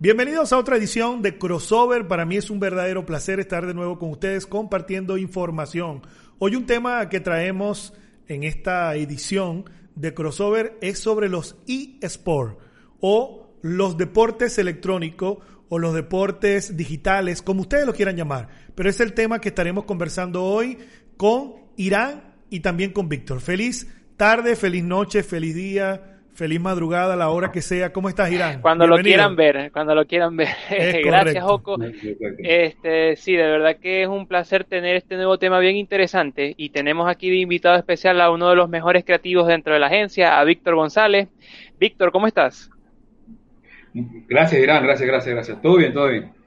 Bienvenidos a otra edición de Crossover. Para mí es un verdadero placer estar de nuevo con ustedes compartiendo información. Hoy un tema que traemos en esta edición de Crossover es sobre los eSports o los deportes electrónicos o los deportes digitales, como ustedes lo quieran llamar. Pero es el tema que estaremos conversando hoy con Irán y también con Víctor. Feliz tarde, feliz noche, feliz día Feliz madrugada, a la hora que sea. ¿Cómo estás, Irán? Cuando lo quieran ver, cuando lo quieran ver. Gracias, Joco. Este, sí, de verdad que es un placer tener este nuevo tema bien interesante y tenemos aquí de invitado especial a uno de los mejores creativos dentro de la agencia, a Víctor González. Víctor, ¿cómo estás? Gracias, Irán, gracias, gracias, gracias. Todo bien, todo bien.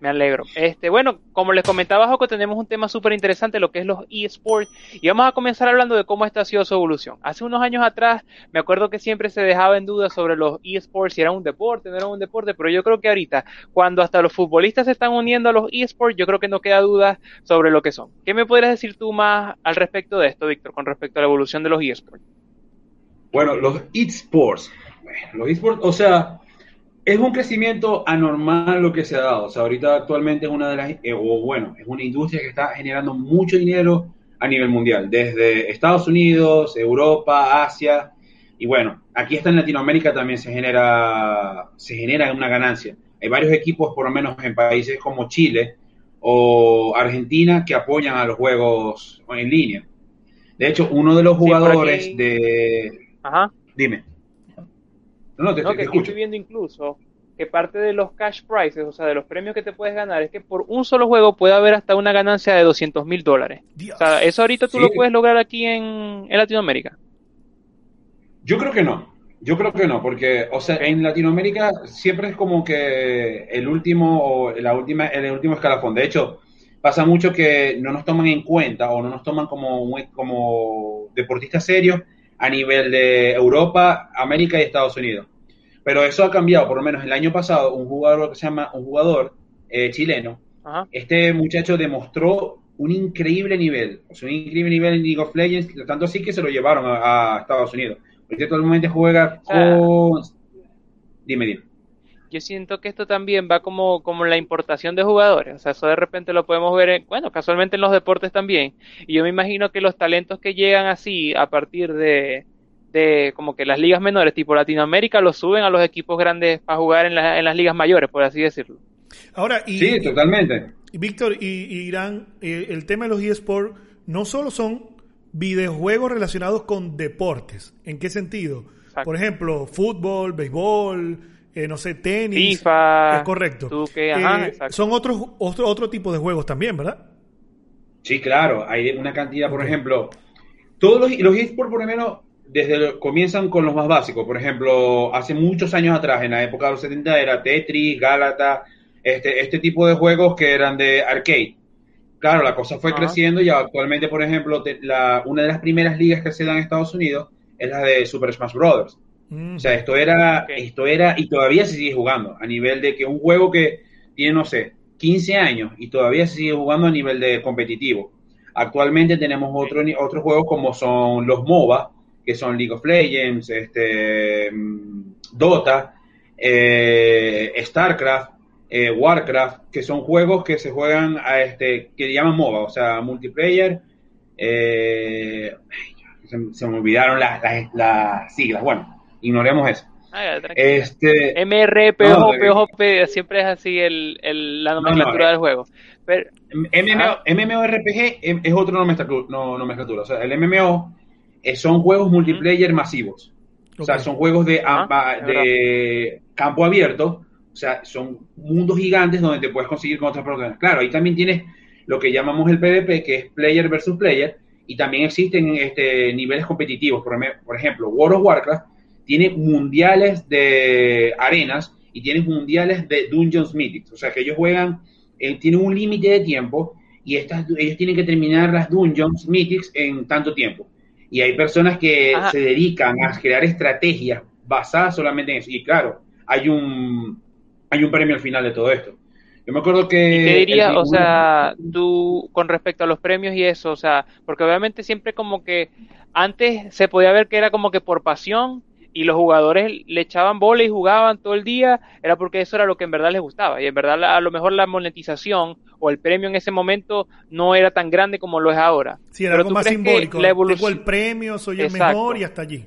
Me alegro. Este, bueno, como les comentaba, Joco, tenemos un tema súper interesante, lo que es los eSports, y vamos a comenzar hablando de cómo esta ha sido su evolución. Hace unos años atrás, me acuerdo que siempre se dejaba en duda sobre los eSports, si era un deporte, no era un deporte, pero yo creo que ahorita, cuando hasta los futbolistas se están uniendo a los eSports, yo creo que no queda duda sobre lo que son. ¿Qué me podrías decir tú más al respecto de esto, Víctor, con respecto a la evolución de los eSports? Bueno, los eSports, los eSports, o sea, es un crecimiento anormal lo que se ha dado. O sea, ahorita actualmente es una de las, eh, o bueno, es una industria que está generando mucho dinero a nivel mundial, desde Estados Unidos, Europa, Asia, y bueno, aquí está en Latinoamérica también se genera, se genera una ganancia. Hay varios equipos, por lo menos en países como Chile o Argentina, que apoyan a los juegos en línea. De hecho, uno de los jugadores de... Ajá. Dime. No, te, que estoy viendo incluso que parte de los cash prices, o sea, de los premios que te puedes ganar, es que por un solo juego puede haber hasta una ganancia de 200 mil dólares. O sea, ¿eso ahorita tú lo puedes lograr aquí en, Latinoamérica? Yo creo que no. Yo creo que no, porque, o sea, en Latinoamérica siempre es como que el último o la última, el último escalafón. De hecho, pasa mucho que no nos toman en cuenta o no nos toman como, como deportistas serios a nivel de Europa, América y Estados Unidos. Pero eso ha cambiado, por lo menos el año pasado, un jugador que se llama, un jugador eh, chileno, este muchacho demostró un increíble nivel, o sea, un increíble nivel en League of Legends, tanto así que se lo llevaron a, Estados Unidos. Porque todo el momento juega con... Dime, dime yo siento que esto también va como, como la importación de jugadores. O sea, eso de repente lo podemos ver, bueno, casualmente en los deportes también. Y yo me imagino que los talentos que llegan así a partir de, de como que las ligas menores, tipo Latinoamérica, los suben a los equipos grandes para jugar en, en las ligas mayores, por así decirlo. Ahora, y, sí, totalmente. Víctor y, Irán, eh, el tema de los eSports no solo son videojuegos relacionados con deportes. ¿En qué sentido? Por ejemplo, fútbol, béisbol, eh, no sé, tenis. FIFA. Es correcto. Eh, son otros otro, otro tipo de juegos también, ¿verdad? Sí, claro. Hay una cantidad, por ejemplo, todos los, los esports, por lo menos, desde comienzan con los más básicos. Por ejemplo, hace muchos años atrás, en la época de los 70, era Tetris, Gálata, este, este tipo de juegos que eran de arcade. Claro, la cosa fue creciendo y actualmente, por ejemplo, la, una de las primeras ligas que se dan en Estados Unidos es la de Super Smash Brothers. O sea, esto era, esto era, y todavía se sigue jugando, a nivel de que un juego que tiene, no sé, 15 años y todavía se sigue jugando a nivel de competitivo. Actualmente tenemos otro, otros juegos como son los MOBA, que son League of Legends, este, mm, Dota, eh, StarCraft, eh, Warcraft, que son juegos que se juegan a este, que llaman MOBA, o sea, multiplayer. Eh, se, me olvidaron las, las siglas. Bueno, ignoremos eso. Ah, este, MRP, siempre es así el, el, la nomenclatura del juego. Pero, MMORPG es otro nomenclatura, no, nomenclatura. O sea, el MMO eh, son juegos multiplayer masivos. O sea, son juegos de, de campo abierto. O sea, son mundos gigantes donde te puedes conseguir con otras personas. Claro, ahí también tienes lo que llamamos el PvP, que es player versus player. Y también existen este, niveles competitivos. Por, por ejemplo, World of Warcraft tiene mundiales de arenas y tiene mundiales de Dungeons Mythics. O sea que ellos juegan, eh, tienen un límite de tiempo y estas, ellos tienen que terminar las Dungeons Mythics en tanto tiempo. Y hay personas que se dedican a crear estrategias basadas solamente en eso. Y claro, hay un, hay un premio al final de todo esto. Yo me acuerdo que... ¿Y qué dirías, o sea, tú con respecto a los premios y eso, o sea, porque obviamente siempre como que antes se podía ver que era como que por pasión y los jugadores le echaban bola y jugaban todo el día, era porque eso era lo que en verdad les gustaba. Y en verdad a lo mejor la monetización o el premio en ese momento no era tan grande como lo es ahora. Sí, era algo más simbólico. La evolución... el premio, soy el mejor y hasta allí.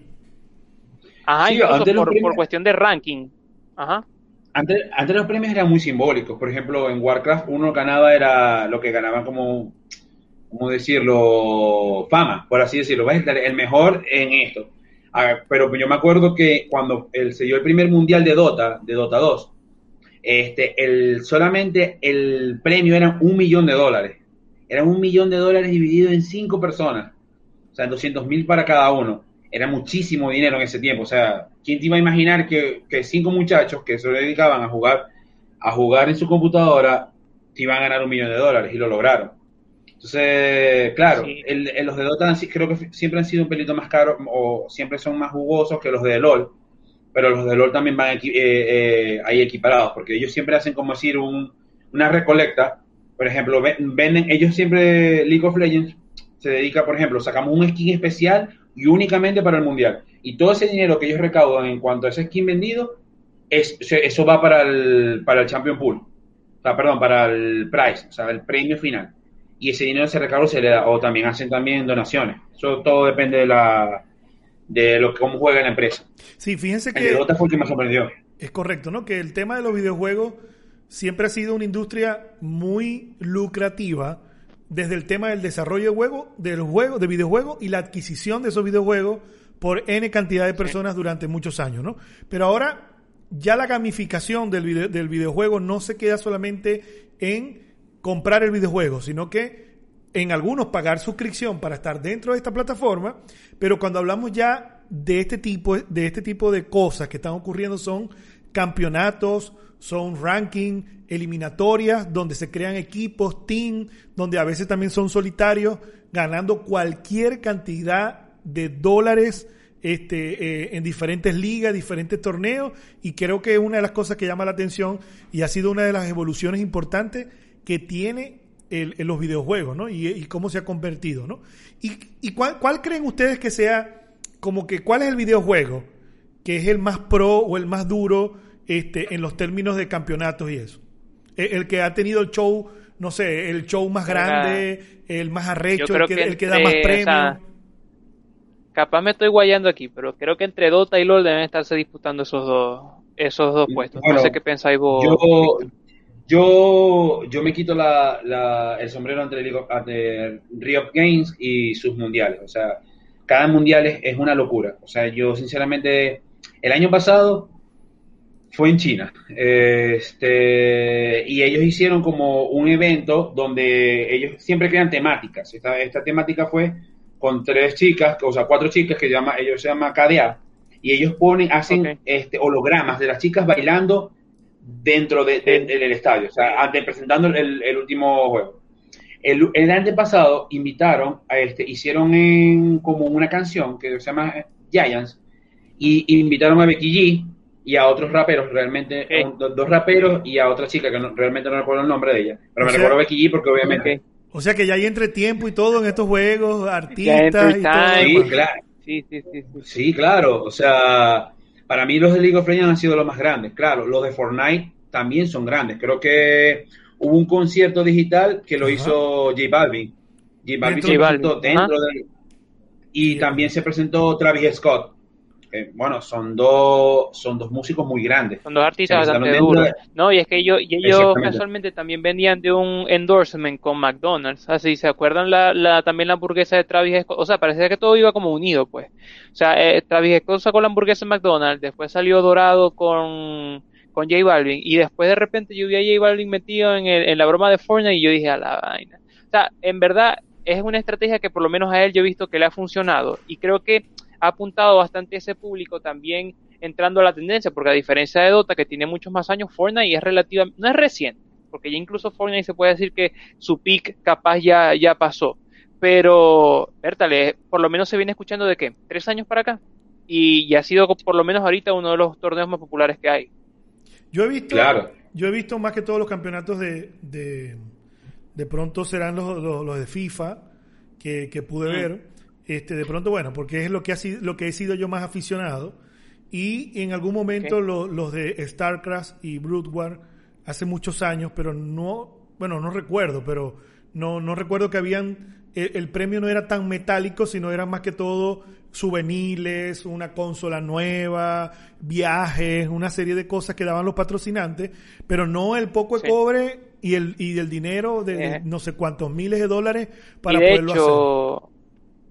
Ajá, incluso por, por, cuestión de ranking. Ajá. Antes, antes los premios eran muy simbólicos. Por ejemplo, en Warcraft uno ganaba era lo que ganaban como, ¿cómo decirlo? Fama, por así decirlo. El mejor en esto pero yo me acuerdo que cuando se dio el primer mundial de Dota, de Dota 2, este, el, solamente el premio era un millón de dólares. Era un millón de dólares dividido en cinco personas. O sea, 200 mil para cada uno. Era muchísimo dinero en ese tiempo. O sea, ¿quién te iba a imaginar que, que cinco muchachos que se dedicaban a jugar, a jugar en su computadora, te iban a ganar un millón de dólares? Y lo lograron. Entonces, claro, los de Dota creo que siempre han sido un pelito más caros o siempre son más jugosos que los de LOL, pero los de LOL también van eh, eh, ahí equiparados, porque ellos siempre hacen como decir una recolecta. Por ejemplo, venden, ellos siempre, League of Legends se dedica, por ejemplo, sacamos un skin especial y únicamente para el mundial. Y todo ese dinero que ellos recaudan en cuanto a ese skin vendido, es, eso va para el, para el Champion Pool. O sea, perdón, para el prize, o sea, el premio final y ese dinero se recaudo se le da, o también hacen también donaciones. Eso todo depende de la de lo cómo juega la empresa. Sí, fíjense que el fue que me sorprendió. Es correcto, ¿no? Que el tema de los videojuegos siempre ha sido una industria muy lucrativa desde el tema del desarrollo de juegos, del juego, de videojuegos y la adquisición de esos videojuegos por N cantidad de personas durante muchos años, ¿no? Pero ahora ya la gamificación del, del videojuego no se queda solamente en comprar el videojuego, sino que en algunos pagar suscripción para estar dentro de esta plataforma, pero cuando hablamos ya de este tipo de este tipo de cosas que están ocurriendo son campeonatos, son ranking, eliminatorias, donde se crean equipos, team, donde a veces también son solitarios, ganando cualquier cantidad de dólares este, eh, en diferentes ligas, diferentes torneos, y creo que una de las cosas que llama la atención y ha sido una de las evoluciones importantes que tiene el, los videojuegos, ¿no? Y, cómo se ha convertido, ¿no? ¿Y, cuál, creen ustedes que sea, como que, cuál es el videojuego que es el más pro o el más duro este, en los términos de campeonatos y eso? E, el, que ha tenido el show, no sé, el show más grande, el más arrecho, el que, el que, da más premios. capaz me estoy guayando aquí, pero creo que entre Dota y LOL deben estarse disputando esos dos esos dos puestos. no sé qué pensáis vos. Yo, yo, yo me quito la, el sombrero ante, ante Riot Games y sus mundiales. O sea, cada mundial es, una locura. O sea, yo sinceramente, el año pasado fue en China. Este, y ellos hicieron como un evento donde ellos siempre crean temáticas. Esta, esta temática fue con tres chicas, o sea, cuatro chicas que llama, ellos se llama KDA, y ellos ponen, hacen este, hologramas de las chicas bailando dentro de, del estadio, o sea, antes presentando el, último juego. El, el antepasado invitaron a este, hicieron en, como una canción que se llama Giants y invitaron a Becky G y a otros raperos, realmente, dos, raperos y a otra chica que realmente no recuerdo el nombre de ella, pero me recuerdo a Becky G porque obviamente... O sea que ya hay entre tiempo y todo en estos juegos, artistas y todo. Sí, claro. Sí, sí, sí, sí, claro. O sea, para mí los de League of Legends han sido los más grandes. Claro, los de Fortnite también son grandes. Creo que hubo un concierto digital que lo hizo J Balvin. J Balvin se presentó dentro de... Y también se presentó Travis Scott. Bueno, son dos, son dos músicos muy grandes. Son dos artistas bastante duros. No, y es que ellos, y ellos casualmente también venían de un endorsement con McDonald's. Así, ¿se acuerdan la, la, también la hamburguesa de Travis Scott? O sea, parecía que todo iba como unido, pues. O sea, eh, Travis Scott sacó la hamburguesa en McDonald's, después salió Dorado con, con J Balvin, y después de repente yo vi a J Balvin metido en, el, en la broma de Fortnite y yo dije, a la vaina. O sea, en verdad es una estrategia que por lo menos a él yo he visto que le ha funcionado, y creo que ha apuntado bastante a ese público también entrando a la tendencia, porque a diferencia de Dota, que tiene muchos más años, Fortnite es relativa, no es reciente, porque ya incluso Fortnite se puede decir que su peak capaz ya, ya pasó pero, Bertale, por lo menos se viene escuchando de qué, tres años para acá. Y, ya ha sido por lo menos ahorita uno de los torneos más populares que hay. Yo he visto, yo he visto más que todos los campeonatos de, de, pronto serán los, los, de FIFA que, pude mm. ver. Este, de pronto, bueno, porque es lo que, ha sido, lo que he sido yo más aficionado. y en algún momento los de StarCraft y Brood War hace muchos años, pero no, bueno, no recuerdo, pero no, no recuerdo que habían, el, el premio no era tan metálico, sino era más que todo souvenirs, una consola nueva, viajes, una serie de cosas que daban los patrocinantes, pero no el poco de cobre y el y del dinero de, Eh. no sé cuántos miles de dólares para y de poderlo hacer.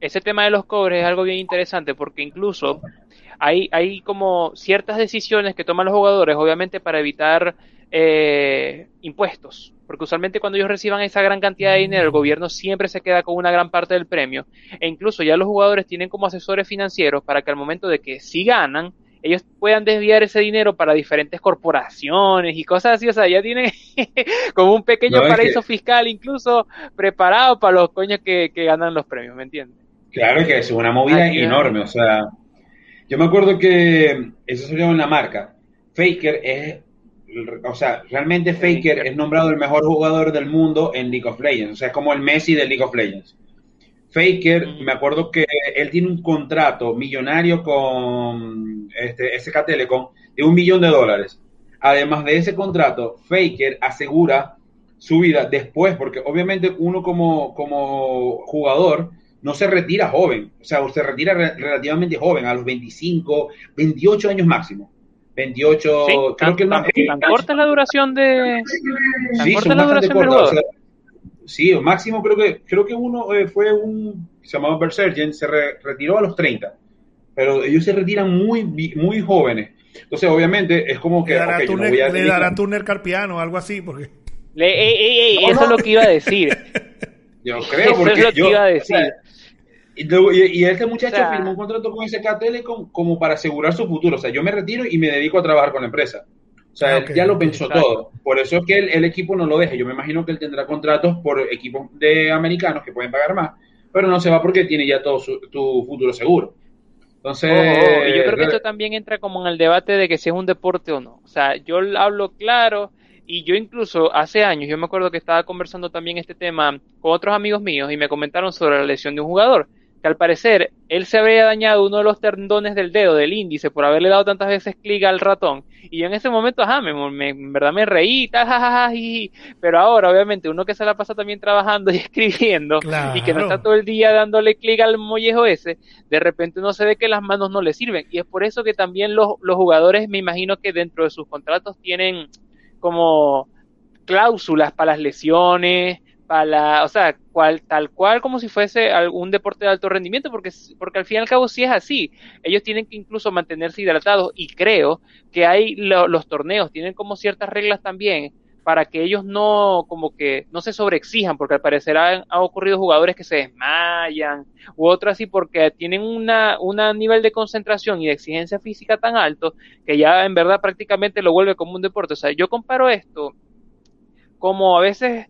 Ese tema de los cobres es algo bien interesante porque incluso hay, hay como ciertas decisiones que toman los jugadores, obviamente para evitar eh, impuestos. Porque usualmente cuando ellos reciban esa gran cantidad de dinero, el gobierno siempre se queda con una gran parte del premio. E incluso ya los jugadores tienen como asesores financieros para que al momento de que si ganan, ellos puedan desviar ese dinero para diferentes corporaciones y cosas así. O sea, ya tienen como un pequeño No, paraíso que- fiscal incluso preparado para los coños que, que ganan los premios, ¿me entiendes? Claro que es una movida Aquí, enorme, o sea, yo me acuerdo que eso salió en la marca. Faker es, o sea, realmente Faker Faker. es nombrado el mejor jugador del mundo en League of Legends, o sea, es como el Messi de League of Legends. Faker, me acuerdo que él tiene un contrato millonario con este, SK Telecom de un millón de dólares. Además de ese contrato, Faker asegura su vida después, porque obviamente uno como, como jugador no se retira joven, o sea, se retira re- relativamente joven, a los 25, 28 años máximo. 28, Sí, creo tan, que el más tan- tan corta es la duración de... tan Sí, corta la duración del o sea, sí, máximo creo que creo que uno eh, fue un se llamaba Bersergen, se re- retiró a los 30. Pero ellos se retiran muy muy jóvenes. Entonces, obviamente, es como que le dará, ok, yo no túnel, voy a le dará túnel carpiano, algo así, porque Le- ey, ey, ey, No, eso no. es lo que iba a decir. Yo creo Eso porque es lo que yo- iba a o decir. sea, y, y- este muchacho O sea- firmó un contrato con SK Telecom como para asegurar su futuro. O sea, yo me retiro y me dedico a trabajar con la empresa. O sea, Ah, él ya lo pensó Exacto. todo. Por eso es que el, el equipo no lo deja. Yo me imagino que él tendrá contratos por equipos de americanos que pueden pagar más, pero no se va porque tiene ya todo su, tu futuro seguro. Entonces, y yo creo que esto también entra como en el debate de que si es un deporte o no. O sea, yo hablo claro y yo incluso hace años, yo me acuerdo que estaba conversando también este tema con otros amigos míos y me comentaron sobre la lesión de un jugador, que al parecer él se había dañado uno de los tendones del dedo, del índice, por haberle dado tantas veces clic al ratón. Y yo en ese momento, ajá, me, me- en verdad me reí, tal, jajaja, pero ahora obviamente uno que se la pasa también trabajando y escribiendo y que no está todo el día dándole clic al mollejo ese, de repente uno se ve que las manos no le sirven. Y es por eso que también los, los jugadores, me imagino que dentro de sus contratos tienen como cláusulas para las lesiones, para la, o sea, tal cual como si fuese algún deporte de alto rendimiento, porque, porque al fin y al cabo sí es así. Ellos tienen que incluso mantenerse hidratados y creo que hay lo- los torneos, tienen como ciertas reglas también para que ellos no como que no se sobreexijan, porque al parecer han, ha ocurrido jugadores que se desmayan u otros así porque tienen una un nivel de concentración y de exigencia física tan alto que ya en verdad prácticamente lo vuelve como un deporte. O sea, yo comparo esto como a veces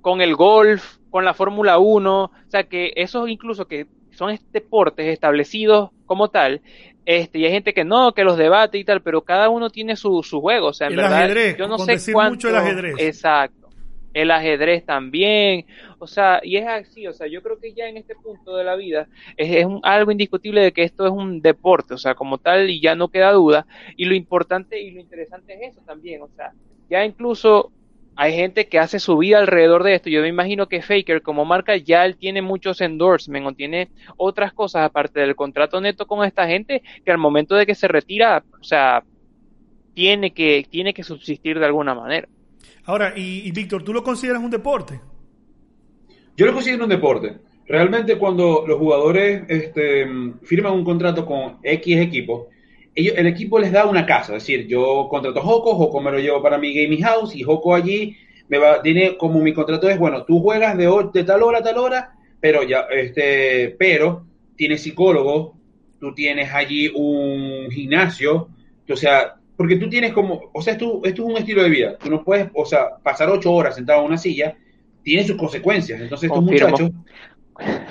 con el golf, con la Fórmula 1, o sea, que esos incluso que son deportes establecidos como tal, este, y hay gente que no, que los debate y tal, pero cada uno tiene su, su juego, o sea, en El verdad, ajedrez, yo no sé cuánto, mucho el ajedrez. exacto, el ajedrez también, o sea, y es así, o sea, yo creo que ya en este punto de la vida es, es un- algo indiscutible de que esto es un deporte, o sea, como tal, y ya no queda duda, y lo importante y lo interesante es eso también, o sea, ya incluso hay gente que hace su vida alrededor de esto. Yo me imagino que Faker como marca ya él tiene muchos endorsements o tiene otras cosas aparte del contrato neto con esta gente que al momento de que se retira, o sea, tiene que tiene que subsistir de alguna manera. Ahora, y, y Víctor, ¿tú lo consideras un deporte? Yo lo considero un deporte. Realmente cuando los jugadores este, firman un contrato con X equipo, ellos, el equipo les da una casa. Es decir, yo contrato a Joco, Joco me lo llevo para mi gaming house y Joco allí me va, tiene como mi contrato es, bueno, tú juegas de, de tal hora a tal hora, pero ya, este, pero tienes psicólogo, tú tienes allí un gimnasio, o sea, porque tú tienes como, o sea, esto, esto es un estilo de vida. Tú no puedes, o sea, pasar ocho horas sentado en una silla, tiene sus consecuencias. Entonces estos Confirmo. muchachos,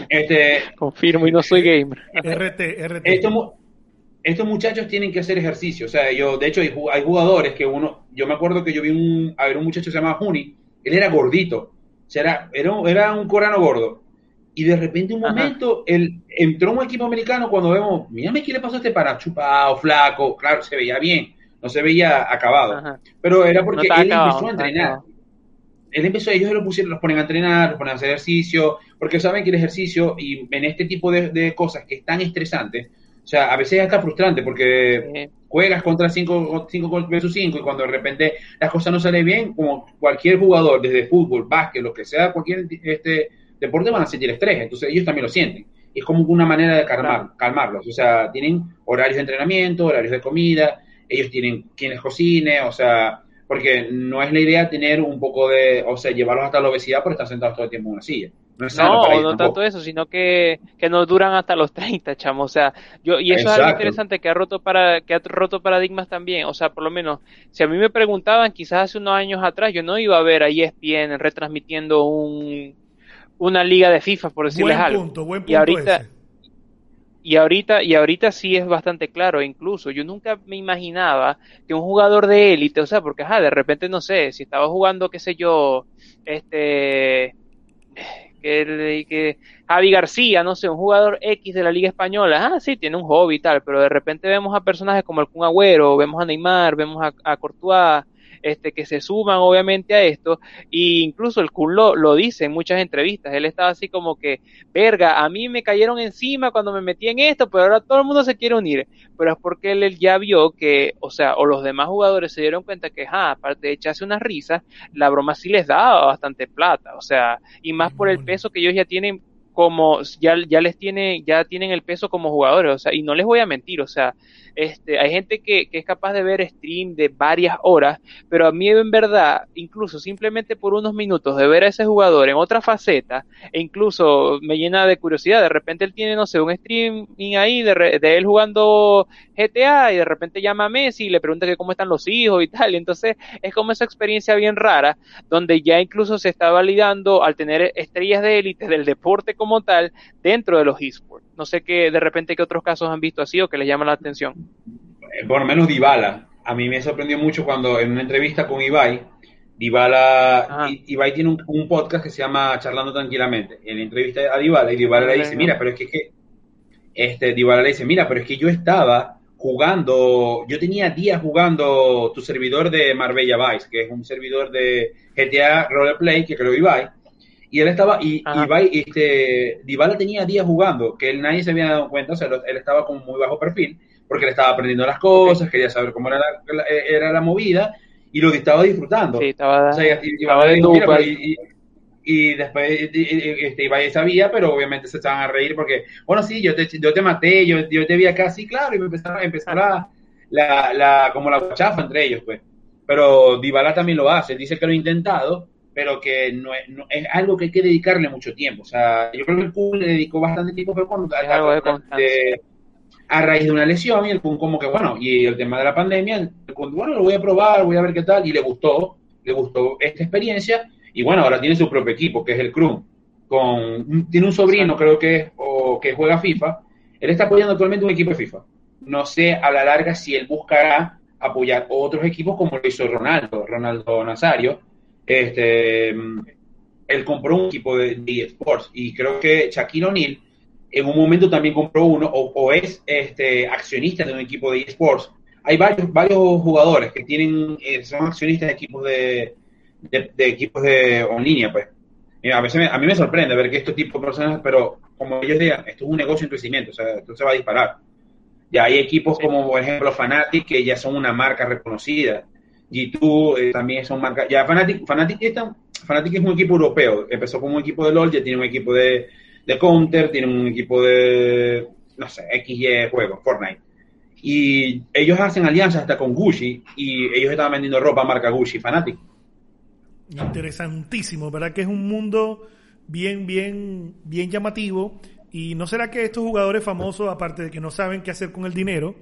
este, Confirmo y no soy gamer. RT, RT. estos, estos muchachos tienen que hacer ejercicio. O sea, yo, de hecho, hay, ju- hay jugadores que uno, yo me acuerdo que yo vi un, a ver, un muchacho que se llamaba Juni, él era gordito, o sea, era, era, un- era un coreano gordo. y de repente un momento él, entró un equipo americano cuando vemos, mírame qué le pasó a este para chupado, flaco, claro, se veía bien, no se veía acabado, pero era porque él empezó a entrenar. Él empezó, ellos lo pusieron, los ponen a entrenar, los ponen a hacer ejercicio, porque saben que el ejercicio y en este tipo de, cosas que es tan estresante, sea, a veces es hasta frustrante porque juegas contra 5 cinco, versus 5 y cuando de repente las cosas no salen bien, como cualquier jugador, desde fútbol, básquet, lo que sea, cualquier este, deporte van a sentir estrés, entonces ellos también lo sienten. Es como una manera de calmar, calmarlos, o sea, tienen horarios de entrenamiento, horarios de comida, ellos tienen quienes cocine, o sea, porque no es la idea tener un poco de, o sea, llevarlos hasta la obesidad por estar sentados todo el tiempo en una silla. No, no, tanto eso, sino que, que no duran hasta los 30, chamo. O sea, yo, y eso es algo interesante que ha roto para, que ha roto paradigmas también. O sea, por lo menos, si a mí me preguntaban, quizás hace unos años atrás, yo no iba a ver a ESPN retransmitiendo un, una liga de FIFA, por decirles buen algo. Punto, buen punto y ahorita, y ahorita, y ahorita sí es bastante claro, incluso yo nunca me imaginaba que un jugador de élite, o sea, porque ajá, de repente no sé, si estaba jugando, qué sé yo, este que, que Javi García, no sé, un jugador X de la Liga Española, ah, sí, tiene un hobby y tal, pero de repente vemos a personajes como el Kun Agüero, vemos a Neymar, vemos a, a Courtois, este, que se suman obviamente a esto, e incluso el Kun lo, dice en muchas entrevistas, él estaba así como que, verga, a mí me cayeron encima cuando me metí en esto, pero ahora todo el mundo se quiere unir, pero es porque él, ya vio que, o sea, o los demás jugadores se dieron cuenta que, ah, aparte de echarse unas risas, la broma sí les daba bastante plata, o sea, y más por el peso que ellos ya tienen como ya, ya les tiene, ya tienen el peso como jugadores, o sea, y no les voy a mentir, o sea, este, hay gente que, que, es capaz de ver stream de varias horas, pero a mí en verdad, incluso simplemente por unos minutos de ver a ese jugador en otra faceta, e incluso me llena de curiosidad, de repente él tiene, no sé, un streaming ahí de, de él jugando GTA y de repente llama a Messi y le pregunta que cómo están los hijos y tal, y entonces es como esa experiencia bien rara, donde ya incluso se está validando al tener estrellas de élite del deporte como tal dentro de los esports. No sé qué, de repente qué otros casos han visto así o que les llama la atención. Eh, por lo menos Dybala. A mí me sorprendió mucho cuando en una entrevista con Ibai, Dybala, Ibai tiene un, podcast que se llama Charlando Tranquilamente. En la entrevista a Dybala, y Dybala le dice, mira, pero es que, este, Dybala le dice, mira, pero es que yo estaba jugando, yo tenía días jugando tu servidor de Marbella Vice, que es un servidor de GTA Roleplay que creo Ibai, y él estaba, y Ibai, este, Dybala tenía días jugando, que él nadie se había dado cuenta, o sea, él estaba como muy bajo perfil, porque le estaba aprendiendo las cosas, quería saber cómo era la, era la movida y lo que estaba disfrutando. Sí, estaba, o sea, y, estaba y, y, después este, Ibai sabía, pero obviamente se estaban a reír porque, bueno, sí, yo te, yo te maté, yo, yo te vi acá, sí, claro, y me empezaba, empezar la, la, la, como la chafa entre ellos, pues. Pero Dybala también lo hace, dice que lo ha intentado, pero que no es, es, algo que hay que dedicarle mucho tiempo. O sea, yo creo que el Kun le dedicó bastante tiempo, pero cuando, de, a raíz de una lesión y el Kun como que, bueno, y el tema de la pandemia, el bueno, lo voy a probar, voy a ver qué tal, y le gustó, le gustó esta experiencia, y bueno, ahora tiene su propio equipo, que es el Krum, con, tiene un sobrino, creo que es, o que juega FIFA, él está apoyando actualmente un equipo de FIFA. No sé a la larga si él buscará apoyar otros equipos como lo hizo Ronaldo, Ronaldo Nazario, este, él compró un equipo de, de eSports y creo que Shaquille O'Neal en un momento también compró uno o, es este, accionista de un equipo de eSports. Hay varios, varios jugadores que tienen, eh, son accionistas de equipos de, de, equipos de en línea, pues. a veces a mí me sorprende ver que estos tipos de personas, pero como ellos digan, esto es un negocio en crecimiento, o sea, esto se va a disparar. Ya hay equipos como, por ejemplo, Fanatic, que ya son una marca reconocida. G2 eh, también son marcas. Ya Fanatic, Fanatic, Fanatic es un equipo europeo. Empezó como un equipo de LOL, ya tiene un equipo de, de Counter, tienen un equipo de, no sé, XY juegos, Fortnite. Y ellos hacen alianzas hasta con Gucci y ellos estaban vendiendo ropa marca Gucci Fanatic. Interesantísimo, ¿verdad? Que es un mundo bien, bien, bien llamativo. Y no será que estos jugadores famosos, aparte de que no saben qué hacer con el dinero,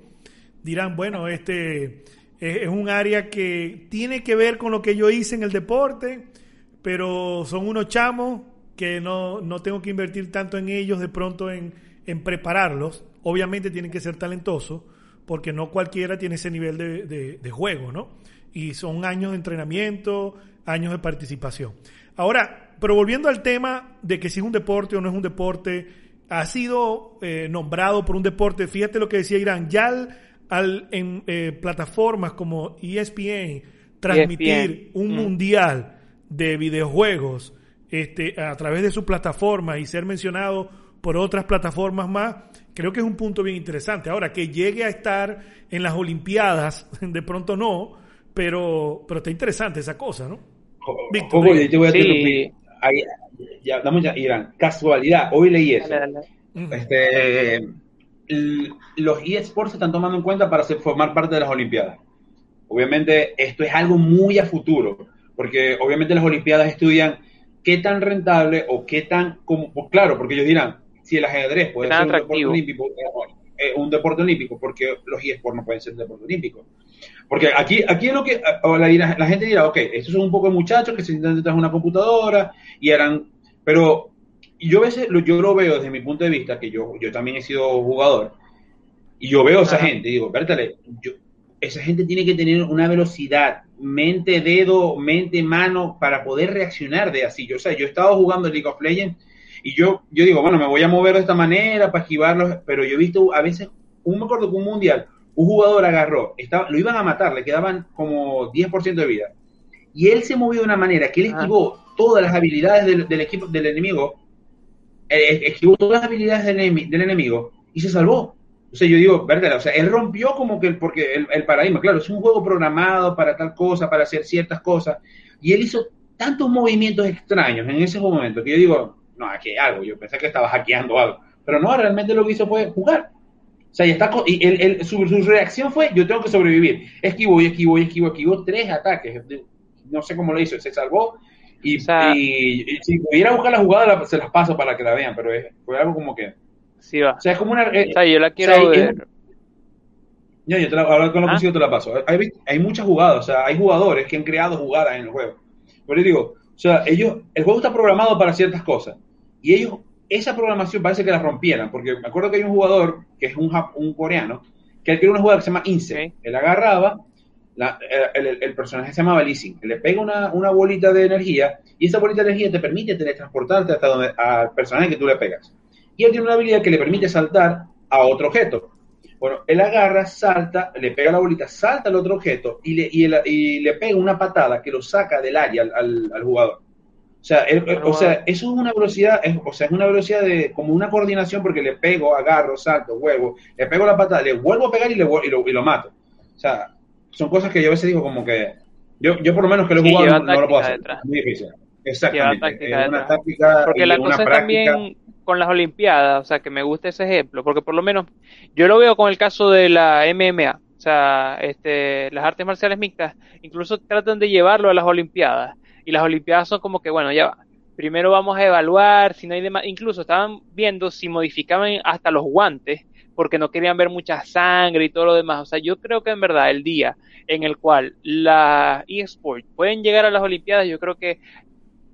dirán, bueno, este es un área que tiene que ver con lo que yo hice en el deporte, pero son unos chamos que no, no tengo que invertir tanto en ellos de pronto en, en prepararlos. Obviamente tienen que ser talentosos, porque no cualquiera tiene ese nivel de, de, juego, ¿no? Y son años de entrenamiento, años de participación. Ahora, pero volviendo al tema de que si es un deporte o no es un deporte, ha sido eh, nombrado por un deporte. Fíjate lo que decía Irán, ya al, en eh, plataformas como ESPN transmitir un mm. mundial de videojuegos este, a través de su plataforma y ser mencionado por otras plataformas más, creo que es un punto bien interesante. Ahora, que llegue a estar en las Olimpiadas, de pronto no, pero, pero está interesante esa cosa, ¿no? Víctor, te voy a sí. ya, ya, Irán, casualidad, hoy leí eso. Este, los eSports se están tomando en cuenta para formar parte de las Olimpiadas. Obviamente, esto es algo muy a futuro, porque obviamente las Olimpiadas estudian qué tan rentable o qué tan, como, pues claro, porque ellos dirán, si el ajedrez puede ser un deporte olímpico, eh, un deporte olímpico, porque los eSports no pueden ser un deporte olímpico. Porque aquí, aquí es lo que la, la gente dirá, ok, estos son un poco de muchachos que se sientan detrás de una computadora y harán, pero yo a veces yo lo veo desde mi punto de vista, que yo, yo también he sido jugador, y yo veo a esa gente y digo, vértale, yo, esa gente tiene que tener una velocidad, mente, dedo, mente, mano, para poder reaccionar de así. Yo, o sea, yo he estado jugando League of Legends y yo, yo digo, bueno, me voy a mover de esta manera para esquivarlos, pero yo he visto a veces, un me acuerdo que un mundial, un jugador agarró, estaba, lo iban a matar, le quedaban como 10% de vida. Y él se movió de una manera que él esquivó todas las habilidades del, equipo, del enemigo, esquivó todas las habilidades del, del enemigo y se salvó. O sea, yo digo, verdad, o sea, él rompió como que el, porque el, el, paradigma, claro, es un juego programado para tal cosa, para hacer ciertas cosas, y él hizo tantos movimientos extraños en ese momento que yo digo, no, aquí hay algo, yo pensé que estaba hackeando algo, pero no, realmente lo que hizo fue jugar. O sea, y, está, y él, su, reacción fue, yo tengo que sobrevivir. Esquivo y esquivo y esquivo, esquivo tres ataques. No sé cómo lo hizo, se salvó. Y, y, si pudiera buscar la jugada, se las paso para que la vean, pero fue algo como que Sí va. O sea, es como una... Eh, yo la quiero ver. Ya, yo te la, ahora con lo que te la paso. Hay, hay, muchas jugadas, o sea, hay jugadores que han creado jugadas en el juego. Pero yo digo, o sea, ellos, el juego está programado para ciertas cosas. Y ellos, esa programación parece que la rompieran, porque me acuerdo que hay un jugador, que es un, un coreano, que él creó una jugada que se llama Inse. Él agarraba, la, el, el, personaje se llamaba Leasing, le pega una, una, bolita de energía y esa bolita de energía te permite teletransportarte hasta donde al personaje que tú le pegas y él tiene una habilidad que le permite saltar a otro objeto. Bueno, él agarra, salta, le pega la bolita, salta al otro objeto y le, y, le pega una patada que lo saca del área al, al, jugador. O sea, o sea, eso es una velocidad, o sea, es una velocidad de como una coordinación porque le pego, agarro, salto, huevo, le pego la patada, le vuelvo a pegar y, le, y, lo, y lo mato. O sea, son cosas que yo a veces digo como que yo, yo por lo menos que lo he jugado no, lo puedo hacer. Muy difícil. Exactamente. una táctica porque la cosa también con las Olimpiadas, o sea, que me gusta ese ejemplo, porque por lo menos yo lo veo con el caso de la MMA, o sea, este, las artes marciales mixtas, incluso tratan de llevarlo a las Olimpiadas, y las Olimpiadas son como que, bueno, ya primero vamos a evaluar si no hay demás, incluso estaban viendo si modificaban hasta los guantes, porque no querían ver mucha sangre y todo lo demás, o sea, yo creo que en verdad el día en el cual las eSports pueden llegar a las Olimpiadas, yo creo que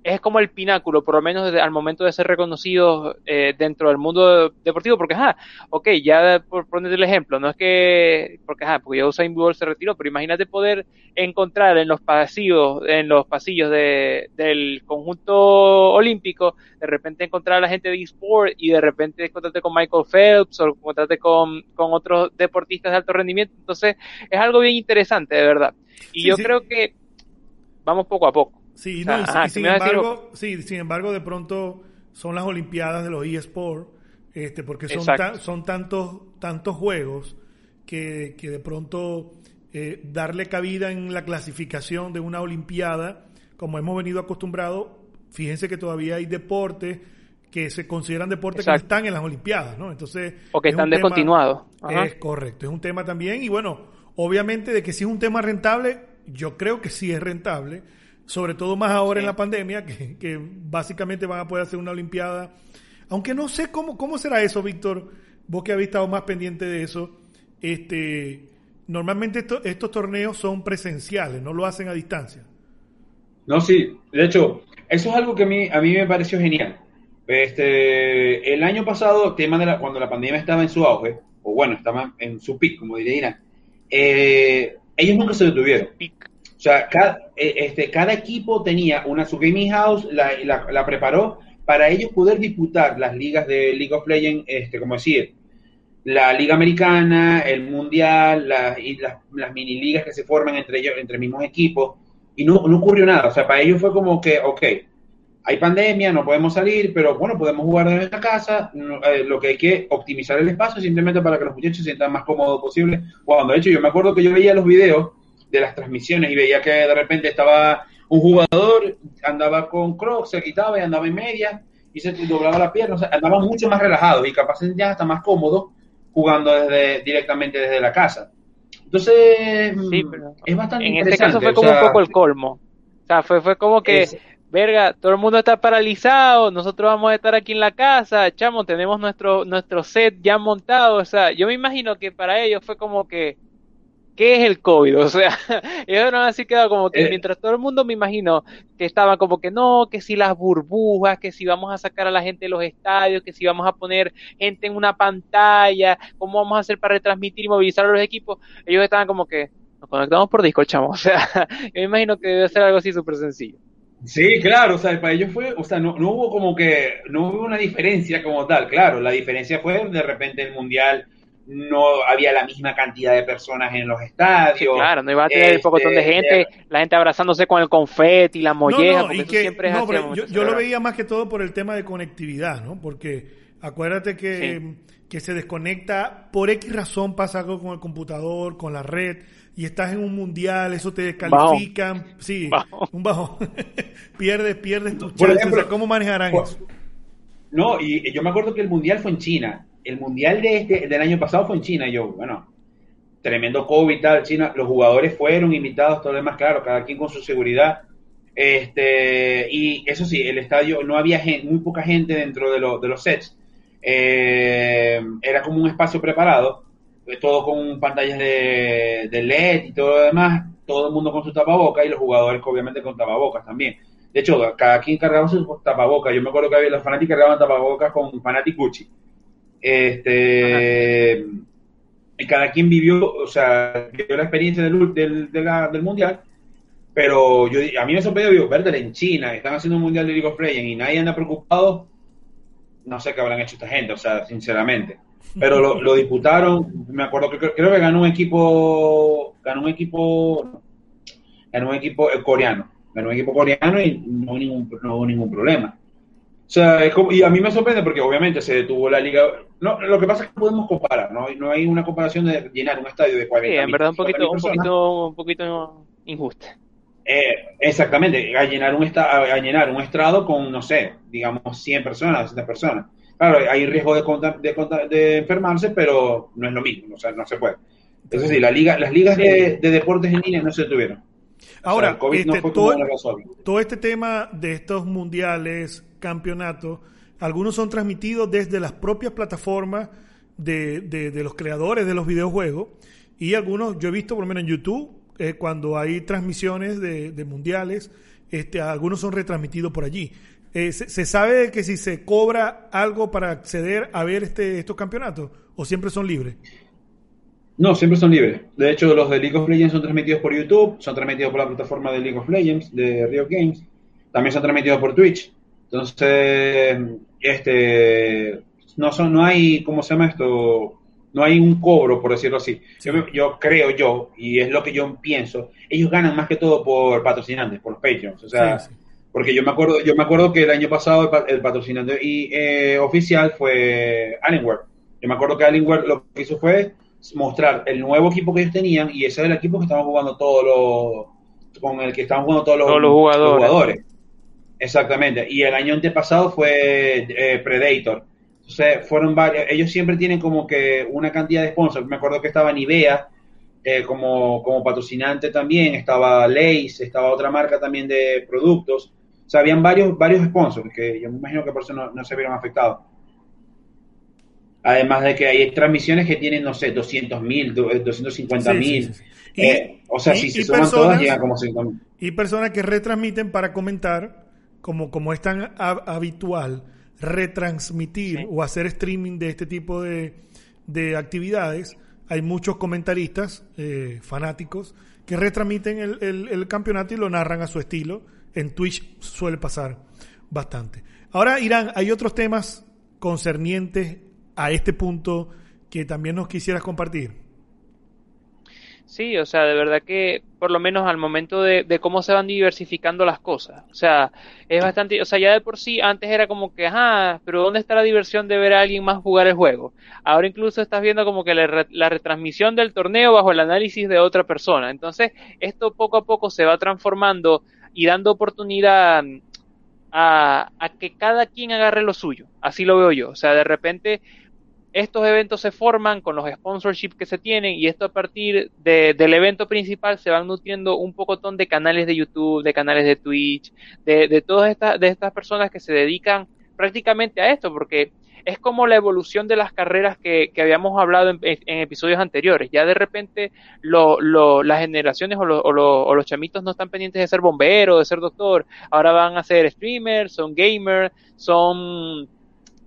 es como el pináculo, por lo menos al momento de ser reconocido eh, dentro del mundo deportivo, porque, ajá, ok, ya por poner el ejemplo, no es que, porque, ajá, porque ya Usain Bolt se retiró, pero imagínate poder encontrar en los pasillos, en los pasillos de, del conjunto olímpico, de repente encontrar a la gente de eSport y de repente encontrarte con Michael Phelps o encontrarte con, con otros deportistas de alto rendimiento, entonces es algo bien interesante, de verdad. Y yo creo que vamos poco a poco. Sí, sin, embargo, sí, sin embargo, de pronto son las Olimpiadas de los eSports, este, porque son, son tantos, tantos juegos que, que de pronto eh, darle cabida en la clasificación de una Olimpiada, como hemos venido acostumbrados, fíjense que todavía hay deportes que se consideran deportes que no están en las Olimpiadas, ¿no? Entonces. O que están descontinuados. Es correcto, es un tema también, y bueno, obviamente de que si es un tema rentable, yo creo que sí es rentable sobre todo más ahora en la pandemia, que, básicamente van a poder hacer una Olimpiada. Aunque no sé cómo, cómo será eso, Víctor, vos que habéis estado más pendiente de eso. Este, normalmente estos torneos son presenciales, no lo hacen a distancia. No, sí, de hecho, eso es algo que a mí, a mí me pareció genial. Este, el año pasado, tema de la, cuando la pandemia estaba en su auge, o bueno, estaba en su pico, como diría eh, ellos nunca se detuvieron. O sea, cada, este, cada equipo tenía una su gaming house, la, la, preparó para ellos poder disputar las ligas de League of Legends, este, como decir, la Liga Americana, el Mundial, y las, las, mini ligas que se forman entre ellos, entre mismos equipos, y no, no ocurrió nada. O sea, para ellos fue como que, ok, hay pandemia, no podemos salir, pero bueno, podemos jugar desde la casa. Eh, lo que hay que optimizar el espacio simplemente para que los muchachos se sientan más cómodos posible. Cuando de hecho yo me acuerdo que yo veía los videos de las transmisiones y veía que de repente estaba un jugador, andaba con crocs, se quitaba y andaba en media y se doblaba la pierna, o sea, andaba mucho más relajado y capaz ya está más cómodo jugando desde directamente desde la casa. Entonces, es bastante En este caso fue como un poco el colmo. O sea, fue, fue como que, verga, todo el mundo está paralizado, nosotros vamos a estar aquí en la casa, chamo, tenemos nuestro, nuestro set ya montado. O sea, yo me imagino que para ellos fue como que, ¿qué es el COVID? O sea, ellos no así quedado como que eh. mientras todo el mundo me imagino que estaban como que no, que si las burbujas, que si vamos a sacar a la gente de los estadios, que si vamos a poner gente en una pantalla, cómo vamos a hacer para retransmitir y movilizar a los equipos, ellos estaban como que nos conectamos por disco, chamo. O sea, yo me imagino que debe ser algo así súper sencillo. Sí, claro, o sea, para ellos fue, o sea, no, no hubo como que, no hubo una diferencia como tal, claro, la diferencia fue de repente el Mundial no había la misma cantidad de personas en los estadios. claro, no iba a tener un pocotón de este, gente, la gente abrazándose con el confeti, la molleja, no, porque siempre es yo, lo veía más que todo por el tema de conectividad, ¿no? Porque acuérdate que, que se desconecta, por X razón pasa algo con el computador, con la red, y estás en un mundial, eso te descalifican, sí, un bajo, pierdes, pierdes tus chances, ¿cómo manejarán eso? No, y yo me acuerdo que el mundial fue en China, el mundial de este, del año pasado fue en China, yo, bueno, tremendo COVID tal, China, los jugadores fueron invitados, todo lo demás, claro, cada quien con su seguridad. Este, y eso sí, el estadio no había gente, muy poca gente dentro de, de los sets. Eh, era como un espacio preparado, eh, todo con pantallas de, de, LED y todo lo demás, todo el mundo con su tapabocas y los jugadores obviamente con tapabocas también. De hecho, cada quien cargaba su tapabocas. Yo me acuerdo que había los fanáticos cargaban tapabocas con Fanatic Gucci. Este, cada quien vivió, o sea, vivió la experiencia del, del, del Mundial, pero yo, a mí me sorprendió, digo, verde en China, están haciendo un Mundial de League of Legends y nadie anda preocupado, no sé qué habrán hecho esta gente, o sea, sinceramente. Pero lo, lo disputaron, me acuerdo que creo que ganó un equipo, ganó un equipo, ganó un equipo coreano, ganó un equipo coreano y no hubo ningún, no hubo ningún problema. O sea, y a mí me sorprende porque obviamente se detuvo la liga. No, lo que pasa es que podemos comparar, ¿no? No hay una comparación de llenar un estadio de 40 Sí, en verdad un poquito, un poquito, un poquito injusta. Eh, exactamente, a llenar, un a llenar un estrado con, no sé, digamos 100 personas, 200 personas. Claro, hay riesgo de, de, de, enfermarse, pero no es lo mismo, o sea, no se puede. Es decir, la liga, las ligas de, deportes en línea no se detuvieron. Ahora, este, todo, este tema de estos mundiales, campeonatos, algunos son transmitidos desde las propias plataformas de, los creadores de los videojuegos y algunos, yo he visto por lo menos en YouTube, eh, cuando hay transmisiones de, mundiales, este, algunos son retransmitidos por allí. Eh, se, sabe que si se cobra algo para acceder a ver este, estos campeonatos o siempre son libres? No, siempre son libres. De hecho, los de League of Legends son transmitidos por YouTube, son transmitidos por la plataforma de League of Legends, de Riot Games, también son transmitidos por Twitch. Entonces, este, no son, no hay, ¿cómo se llama esto? No hay un cobro, por decirlo así. Yo, creo yo, y es lo que yo pienso, ellos ganan más que todo por patrocinantes, por Patreons. O sea, porque yo me acuerdo, yo me acuerdo que el año pasado el, patrocinante y, eh, oficial fue Alienware. Yo me acuerdo que Alienware lo que hizo fue mostrar el nuevo equipo que ellos tenían y ese era el equipo que estaban jugando todos los con el que estaban jugando todos los, jugadores. Exactamente. Y el año antepasado fue eh, Predator. Entonces fueron varios. Ellos siempre tienen como que una cantidad de sponsors. Me acuerdo que estaba Nivea eh, como, como patrocinante también. Estaba Lace, estaba otra marca también de productos. O sea, habían varios, varios sponsors que yo me imagino que por eso no se vieron afectados. Además de que hay transmisiones que tienen, no sé, 200 mil, 250 mil. Eh, o sea, si se suman todas, llegan como 50 mil. Y personas que retransmiten para comentar, como, como es tan habitual, retransmitir o hacer streaming de este tipo de, de actividades, hay muchos comentaristas eh, fanáticos que retransmiten el, el, campeonato y lo narran a su estilo. En Twitch suele pasar bastante. Ahora, Irán, hay otros temas concernientes a este punto que también nos quisieras compartir. Sí, o sea, de verdad que por lo menos al momento de, cómo se van diversificando las cosas. O sea, es bastante, o sea, ya de por sí antes era como que, ajá, pero ¿dónde está la diversión de ver a alguien más jugar el juego? Ahora incluso estás viendo como que la, la retransmisión del torneo bajo el análisis de otra persona. Entonces, esto poco a poco se va transformando y dando oportunidad a, a que cada quien agarre lo suyo. Así lo veo yo. O sea, de repente estos eventos se forman con los sponsorships que se tienen y esto a partir del evento principal se van nutriendo un pocotón de canales de YouTube, de canales de Twitch, de, todas estas, de estas personas que se dedican prácticamente a esto, porque es como la evolución de las carreras que, habíamos hablado en, episodios anteriores. Ya de repente las generaciones o, o, los chamitos no están pendientes de ser bombero, de ser doctor, ahora van a ser streamers, son gamers, son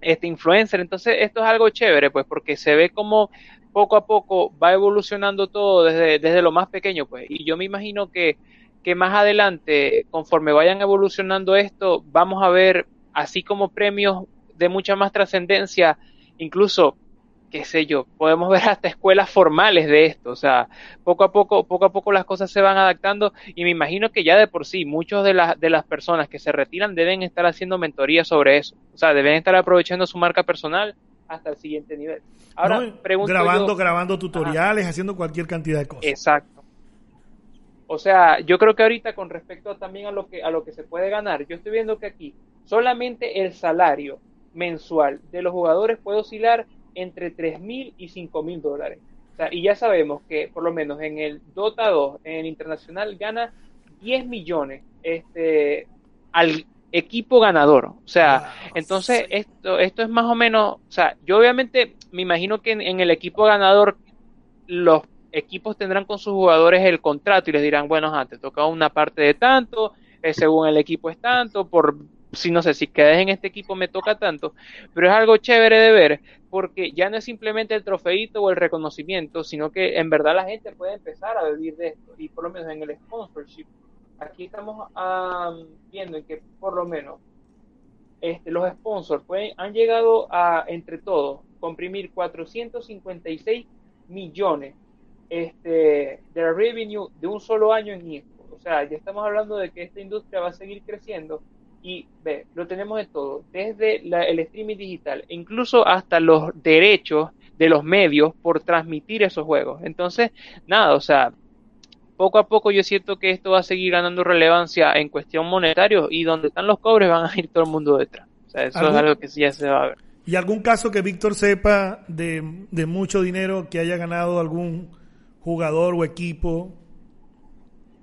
este influencer. Entonces, esto es algo chévere, pues, porque se ve como poco a poco va evolucionando todo desde, desde lo más pequeño, pues. Y yo me imagino que, que más adelante, conforme vayan evolucionando esto, vamos a ver, así como premios de mucha más trascendencia, incluso qué sé yo, podemos ver hasta escuelas formales de esto, o sea, poco a poco, poco a poco las cosas se van adaptando y me imagino que ya de por sí muchos de las de las personas que se retiran deben estar haciendo mentoría sobre eso, o sea, deben estar aprovechando su marca personal hasta el siguiente nivel. Ahora, grabando, grabando tutoriales, haciendo cualquier cantidad de cosas. Exacto. O sea, yo creo que ahorita con respecto también a lo que a lo que se puede ganar, yo estoy viendo que aquí solamente el salario mensual de los jugadores puede oscilar entre 3 mil y 5 mil dólares. O sea, y ya sabemos que por lo menos en el Dota 2, en el internacional, gana 10 millones este, al equipo ganador. O sea, entonces esto, esto es más o menos, o sea, yo obviamente me imagino que en, el equipo ganador los equipos tendrán con sus jugadores el contrato y les dirán, bueno, te toca una parte de tanto, eh, según el equipo es tanto, por si no sé, si quedas en este equipo me toca tanto, pero es algo chévere de ver porque ya no es simplemente el trofeito o el reconocimiento, sino que en verdad la gente puede empezar a vivir de esto y por lo menos en el sponsorship, aquí estamos viendo que por lo menos este, los sponsors pueden, han llegado a, entre todos, comprimir 456 millones este, de revenue de un solo año en esto. O sea, ya estamos hablando de que esta industria va a seguir creciendo y ve, lo tenemos de todo, desde el streaming digital, incluso hasta los derechos de los medios por transmitir esos juegos. Entonces, nada, o sea, poco a poco yo siento que esto va a seguir ganando relevancia en cuestión monetaria y donde están los cobres van a ir todo el mundo detrás. O sea, eso es algo que sí ya se va a ver. ¿Y algún caso que Víctor sepa de, de mucho dinero que haya ganado algún jugador o equipo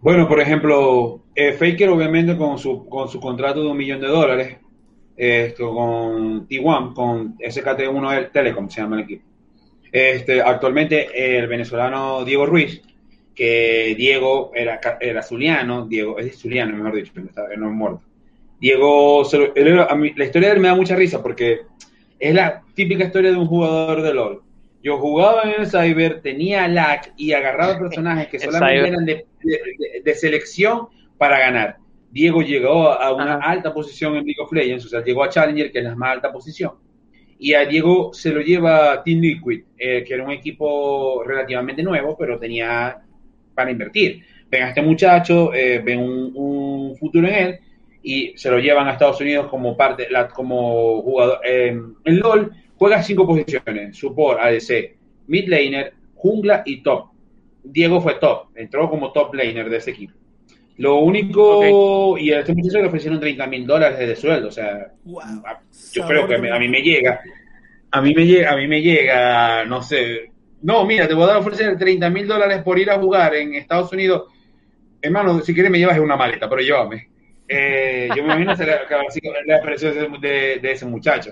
bueno, por ejemplo, eh, Faker obviamente con su, con su contrato de un millón de dólares, esto con T1, con SKT1 Telecom, se llama el equipo. Este, actualmente el venezolano Diego Ruiz, que Diego era, era zuliano, Diego, es zuliano, mejor dicho, no es muerto. Diego, la historia de él me da mucha risa porque es la típica historia de un jugador de LOL. Yo jugaba en el Cyber, tenía lag y agarraba personajes que solamente eran de, selección para ganar. Diego llegó a una alta posición en League of Legends, o sea, llegó a Challenger, que es la más alta posición. Y a Diego se lo lleva Team Liquid, eh, que era un equipo relativamente nuevo, pero tenía para invertir. Ven a este muchacho, eh, ven un, futuro en él y se lo llevan a Estados Unidos como parte, como jugador eh, en LOL Juega cinco posiciones, support, ADC, mid laner, jungla y top. Diego fue top, entró como top laner de ese equipo. Lo único, y a este muchacho le ofrecieron 30 mil dólares de sueldo, o sea, yo creo que a mí me llega, a mí me llega, a mí me llega, no sé, no, mira, te voy a dar a ofrecer 30 mil dólares por ir a jugar en Estados Unidos. Hermano, si quieres me llevas en una maleta, pero llévame. Eh, yo me imagino que la, la de, de ese muchacho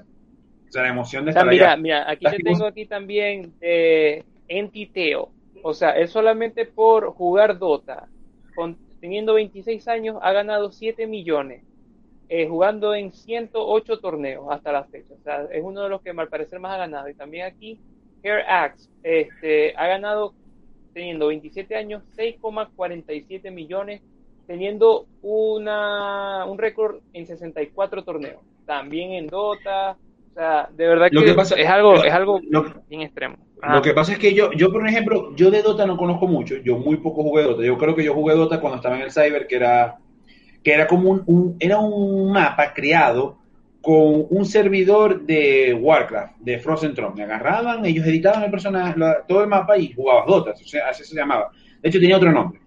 la emoción de estar mira, Mira, aquí te tengo aquí también eh, Entiteo. O sea, él solamente por jugar Dota, teniendo 26 años, ha ganado 7 millones. Eh, jugando en 108 torneos hasta la fecha. O sea, es uno de los que al parecer más ha ganado. Y también aquí Hair Axe este, ha ganado, teniendo 27 años, 6,47 millones, teniendo una, un récord en 64 torneos. También en Dota, o sea, de verdad que, es algo, es algo bien extremo. Lo que pasa es que yo, yo, por ejemplo, yo de Dota no conozco mucho, yo muy poco jugué Dota. Yo creo que yo jugué Dota cuando estaba en el Cyber, que era, que era como un, era un mapa creado con un servidor de Warcraft, de Frozen Throne. Me agarraban, ellos editaban el personaje, todo el mapa y jugabas Dota, o sea, así se llamaba. De hecho, tenía otro nombre.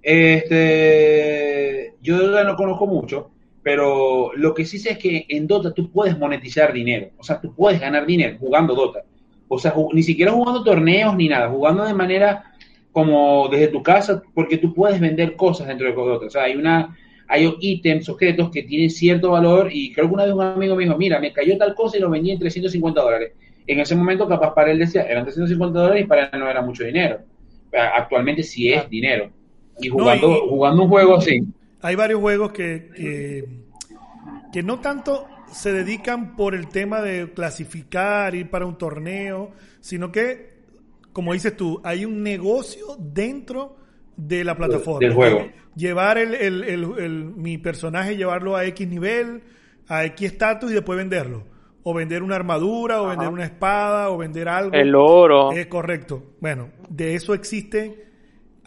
Este, yo de Dota no conozco mucho, pero lo que sí sé es que en Dota tú puedes monetizar dinero, o sea, tú puedes ganar dinero jugando Dota. O sea, ni siquiera jugando torneos ni nada, jugando de manera como desde tu casa, porque tú puedes vender cosas dentro de Dota. O sea, hay una hay ítems, objetos que tienen cierto valor y creo que una vez un amigo me dijo, mira, me cayó tal cosa y lo vendí en 350 dólares. En ese momento capaz para él decía, eran 350 dólares y para él no era mucho dinero. Actualmente sí es dinero. Y jugando, jugando un juego así. Hay varios juegos que, que, que no tanto se dedican por el tema de clasificar, ir para un torneo, sino que, como dices tú, hay un negocio dentro de la plataforma. Del juego. Llevar el, el, el, mi personaje, llevarlo a X nivel, a X estatus y después venderlo. O vender una armadura, o vender una espada, o vender algo. El oro. Es correcto. Bueno, de eso existe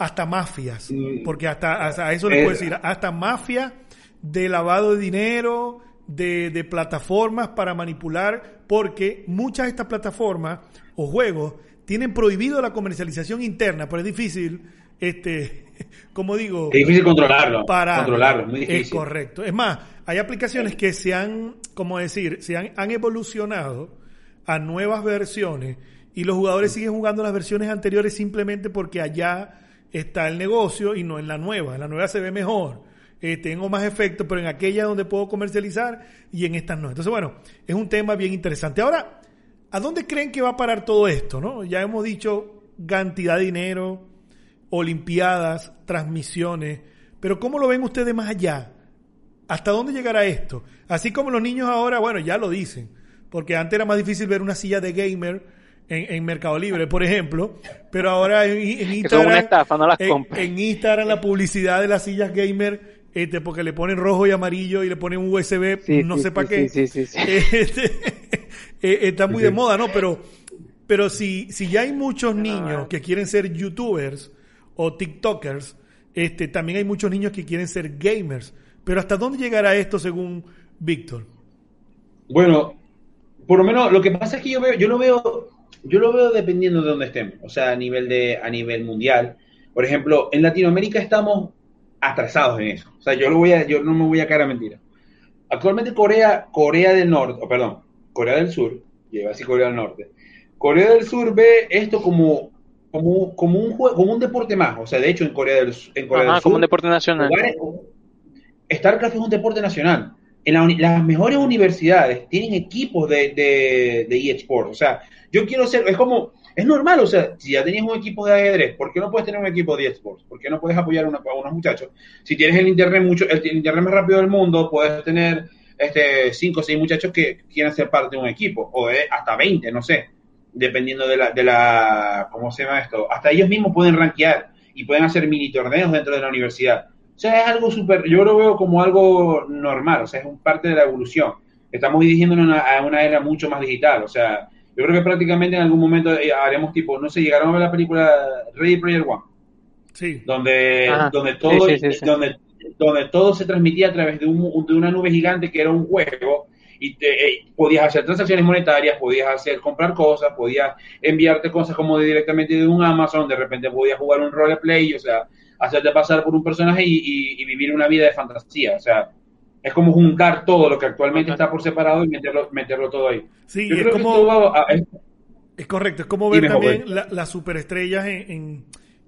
hasta mafias. Porque hasta, hasta eso le puedo decir, hasta mafia de lavado de dinero, de, de, plataformas para manipular, porque muchas de estas plataformas o juegos tienen prohibido la comercialización interna, pero es difícil este, como digo... Es difícil controlarlo. Para, controlarlo, muy difícil. Es correcto. Es más, hay aplicaciones que se han, como decir, se han, han evolucionado a nuevas versiones y los jugadores siguen jugando las versiones anteriores simplemente porque allá está el negocio y no en la nueva. En la nueva se ve mejor. Eh, tengo más efectos, pero en aquella donde puedo comercializar y en estas no. Entonces, bueno, es un tema bien interesante. Ahora, ¿a dónde creen que va a parar todo esto? ¿no? Ya hemos dicho cantidad de dinero, Olimpiadas, transmisiones, pero ¿cómo lo ven ustedes más allá? ¿Hasta dónde llegará esto? Así como los niños ahora, bueno, ya lo dicen, porque antes era más difícil ver una silla de gamer en, Mercado Libre, por ejemplo, pero ahora en, Instagram, en, Instagram la publicidad de las sillas gamer este, porque le ponen rojo y amarillo y le ponen un USB, no sé para qué. Este, eh, está muy de moda, ¿no? Pero, pero si, si ya hay muchos niños que quieren ser youtubers, o TikTokers, este, también hay muchos niños que quieren ser gamers. Pero ¿hasta dónde llegará esto según Víctor? Bueno, por lo menos lo que pasa es que yo veo, yo lo veo, yo lo veo dependiendo de dónde estemos, o sea, a nivel de, a nivel mundial. Por ejemplo, en Latinoamérica estamos atrasados en eso. O sea, yo lo voy a, yo no me voy a caer a mentira. Actualmente Corea, Corea del Norte, o perdón, Corea del Sur, lleva así Corea del Norte. Corea del Sur ve esto como como, como, un juego, como un deporte más. O sea, de hecho, en Corea del, en Corea Sur. como un deporte nacional. StarCraft es un deporte nacional. En las mejores universidades tienen equipos de, de, de eSports. O sea, yo quiero ser. Es como. Es normal, o sea, si ya tenías un equipo de ajedrez, ¿por qué no puedes tener un equipo de eSports? ¿Por qué no puedes apoyar a, unos muchachos? Si tienes el internet mucho, el, internet más rápido del mundo, puedes tener este cinco o seis muchachos que quieran ser parte de un equipo, o de hasta 20, no sé dependiendo de la, de la, ¿cómo se llama esto? Hasta ellos mismos pueden rankear y pueden hacer mini torneos dentro de la universidad. O sea, es algo súper, yo lo veo como algo normal, o sea, es un parte de la evolución. Estamos dirigiéndonos a una era mucho más digital, o sea, yo creo que prácticamente en algún momento eh, haremos tipo, no sé, llegaron a ver la película Ready Player One. Sí. Donde, donde todo, donde, donde todo se transmitía a través de, un, de una nube gigante que era un juego y te, eh, podías hacer transacciones monetarias, podías hacer comprar cosas, podías enviarte cosas como directamente de un Amazon, de repente podías jugar un roleplay, o sea, hacerte pasar por un personaje y, vivir una vida de fantasía, o sea, es como juntar todo lo que actualmente está por separado y meterlo, meterlo todo ahí. Sí, es como... es, correcto, es como ver también las superestrellas en,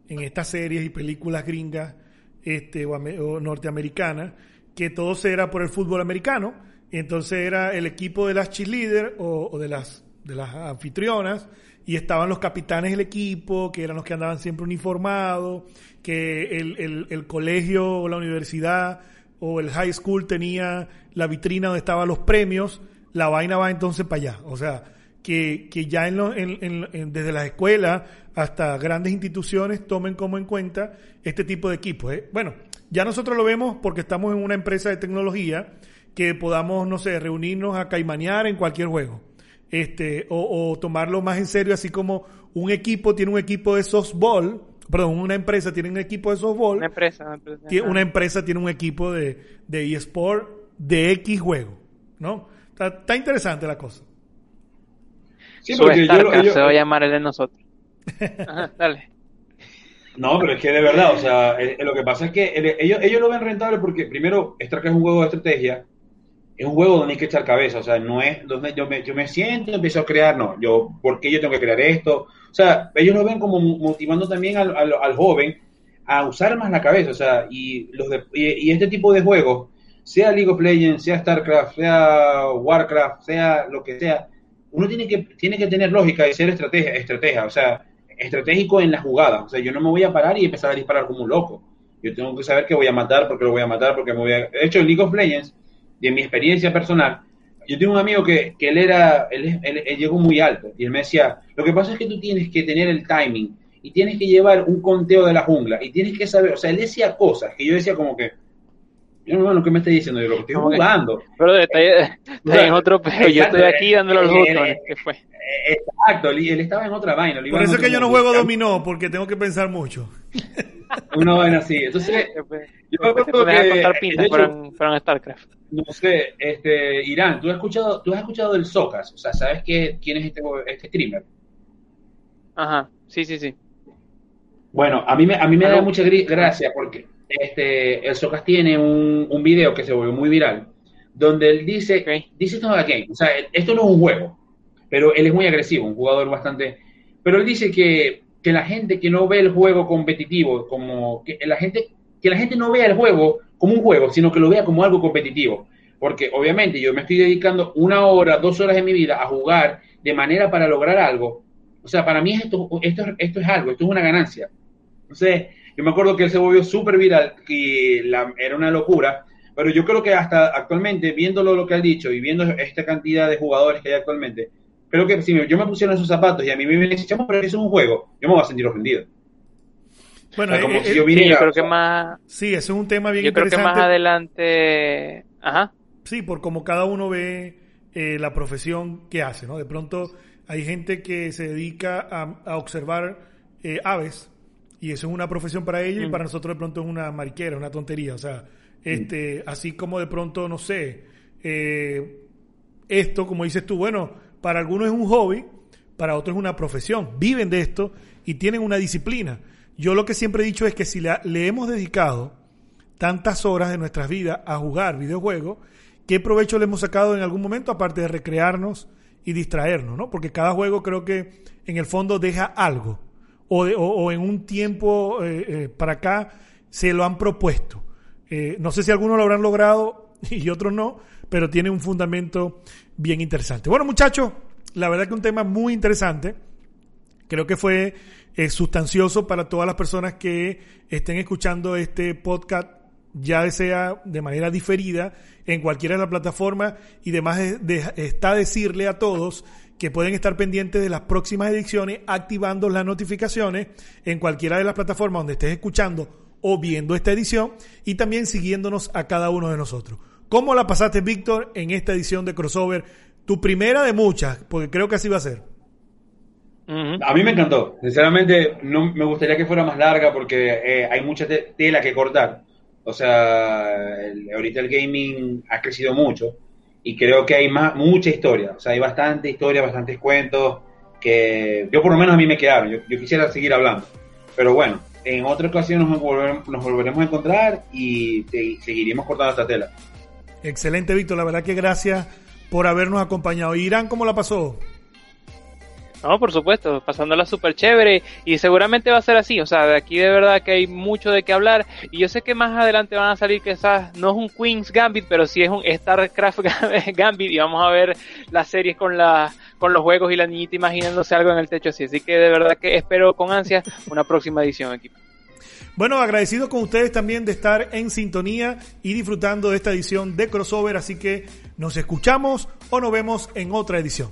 en, estas series y películas gringas este, o, o norteamericanas, que todo era por el fútbol americano, y entonces era el equipo de las cheerleaders o, o de las de las anfitrionas y estaban los capitanes del equipo, que eran los que andaban siempre uniformados, que el, el, colegio o la universidad o el high school tenía la vitrina donde estaban los premios, la vaina va entonces para allá. O sea, que, que ya en en, desde las escuelas hasta grandes instituciones tomen como en cuenta este tipo de equipos. ¿eh? Bueno, ya nosotros lo vemos porque estamos en una empresa de tecnología que podamos, no sé, reunirnos a caimanear en cualquier juego. Este, o, o tomarlo más en serio, así como un equipo tiene un equipo de softball, perdón, una empresa tiene un equipo de softball. Una empresa, una empresa, tiene, una empresa tiene un equipo de, de eSport de X juego, ¿no? Está, interesante la cosa. Sí, porque yo, se va a llamar el de nosotros. dale. No, pero es que de verdad, o sea, lo que pasa es que ellos, ellos lo ven rentable porque, primero, StarCraft es un juego de estrategia, es un juego donde hay que echar cabeza, o sea, no es donde yo me, yo me siento y empiezo a crear, no, yo, ¿por qué yo tengo que crear esto? O sea, ellos lo ven como motivando también al, al, joven a usar más la cabeza, o sea, y, los y, este tipo de juegos, sea League of Legends, sea StarCraft, sea Warcraft, sea lo que sea, uno tiene que, tiene que tener lógica y ser estrategia, estrategia, o sea, estratégico en la jugada. O sea, yo no me voy a parar y empezar a disparar como un loco. Yo tengo que saber que voy a matar, porque lo voy a matar, porque me voy a... De hecho, League of Legends, de mi experiencia personal, yo tengo un amigo que, que él era, él, llegó muy alto y él me decía, lo que pasa es que tú tienes que tener el timing y tienes que llevar un conteo de la jungla y tienes que saber, o sea, él decía cosas que yo decía como que, yo no, bueno, ¿qué me está diciendo? Yo lo que estoy jugando. Pero está, en otro, pero yo estoy aquí dándole los botones, ¿qué fue? Exacto, él estaba en otra vaina. Por eso es que yo no juego dominó, porque tengo que pensar mucho. Una vaina así. Entonces, yo me acuerdo que, contar pintas para StarCraft. No sé, este, Irán, ¿tú has escuchado, tú has escuchado del Socas? O sea, ¿sabes qué, quién es este, este streamer? Ajá, sí, sí, sí. Bueno, a mí me, a mí me da mucha gracia porque este, el Socas tiene un, un video que se volvió muy viral, donde él dice, dice esto no es game, o sea, esto no es un juego, pero él es muy agresivo, un jugador bastante... Pero él dice que, que la gente que no ve el juego competitivo, como que la gente que la gente no vea el juego como un juego, sino que lo vea como algo competitivo. Porque obviamente yo me estoy dedicando una hora, dos horas de mi vida a jugar de manera para lograr algo. O sea, para mí esto, esto, esto es algo, esto es una ganancia. Entonces, yo me acuerdo que él se volvió súper viral y la, era una locura. Pero yo creo que hasta actualmente, viéndolo lo que ha dicho y viendo esta cantidad de jugadores que hay actualmente, creo que si yo me pusiera en esos zapatos y a mí me dicen, pero eso es un juego, yo me voy a sentir ofendido. Bueno, como eh, si yo, viniera, sí, yo creo que más. Sí, ese es un tema bien yo interesante. Yo creo que más adelante. Ajá. Sí, por como cada uno ve eh, la profesión que hace, ¿no? De pronto hay gente que se dedica a, observar eh, aves y eso es una profesión para ellos y mm. para nosotros de pronto es una mariquera, una tontería. O sea, este, así como de pronto, no sé, esto, como dices tú, bueno, para algunos es un hobby, para otros es una profesión, viven de esto y tienen una disciplina. Yo lo que siempre he dicho es que si le, hemos dedicado tantas horas de nuestras vidas a jugar videojuegos, ¿qué provecho le hemos sacado en algún momento aparte de recrearnos y distraernos? ¿no? Porque cada juego creo que en el fondo deja algo. O, en un tiempo eh, eh, para acá se lo han propuesto. Eh, no sé si algunos lo habrán logrado y otros no, pero tiene un fundamento bien interesante. Bueno, muchachos, la verdad que un tema muy interesante. Creo que fue eh, sustancioso para todas las personas que estén escuchando este podcast, ya sea de manera diferida en cualquiera de las plataformas y demás está decirle a todos que pueden estar pendientes de las próximas ediciones activando las notificaciones en cualquiera de las plataformas donde estés escuchando o viendo esta edición y también siguiéndonos a cada uno de nosotros. ¿Cómo la pasaste, Víctor, en esta edición de Crossover? Tu primera de muchas, porque creo que así va a ser. A mí me encantó. Sinceramente, no me gustaría que fuera más larga porque eh, hay mucha tela que cortar. O sea, ahorita el gaming ha crecido mucho y creo que hay más, mucha historia. O sea, hay bastante historia, bastantes cuentos que yo por lo menos a mí me quedaron. Yo, quisiera seguir hablando. Pero bueno, en otra ocasión nos volveremos, nos volveremos a encontrar y seguiremos cortando esta tela. Excelente, Víctor. La verdad que gracias por habernos acompañado. Irán, ¿cómo la pasó? No, por supuesto, pasándola súper chévere y seguramente va a ser así, o sea, de aquí de verdad que hay mucho de qué hablar y yo sé que más adelante van a salir quizás, no es un Queen's Gambit, pero sí es un StarCraft Gambit y vamos a ver las series con la, con los juegos y la niñita imaginándose algo en el techo así, así que de verdad que espero con ansia una próxima edición equipo. Bueno, agradecido con ustedes también de estar en sintonía y disfrutando de esta edición de crossover, así que nos escuchamos o nos vemos en otra edición.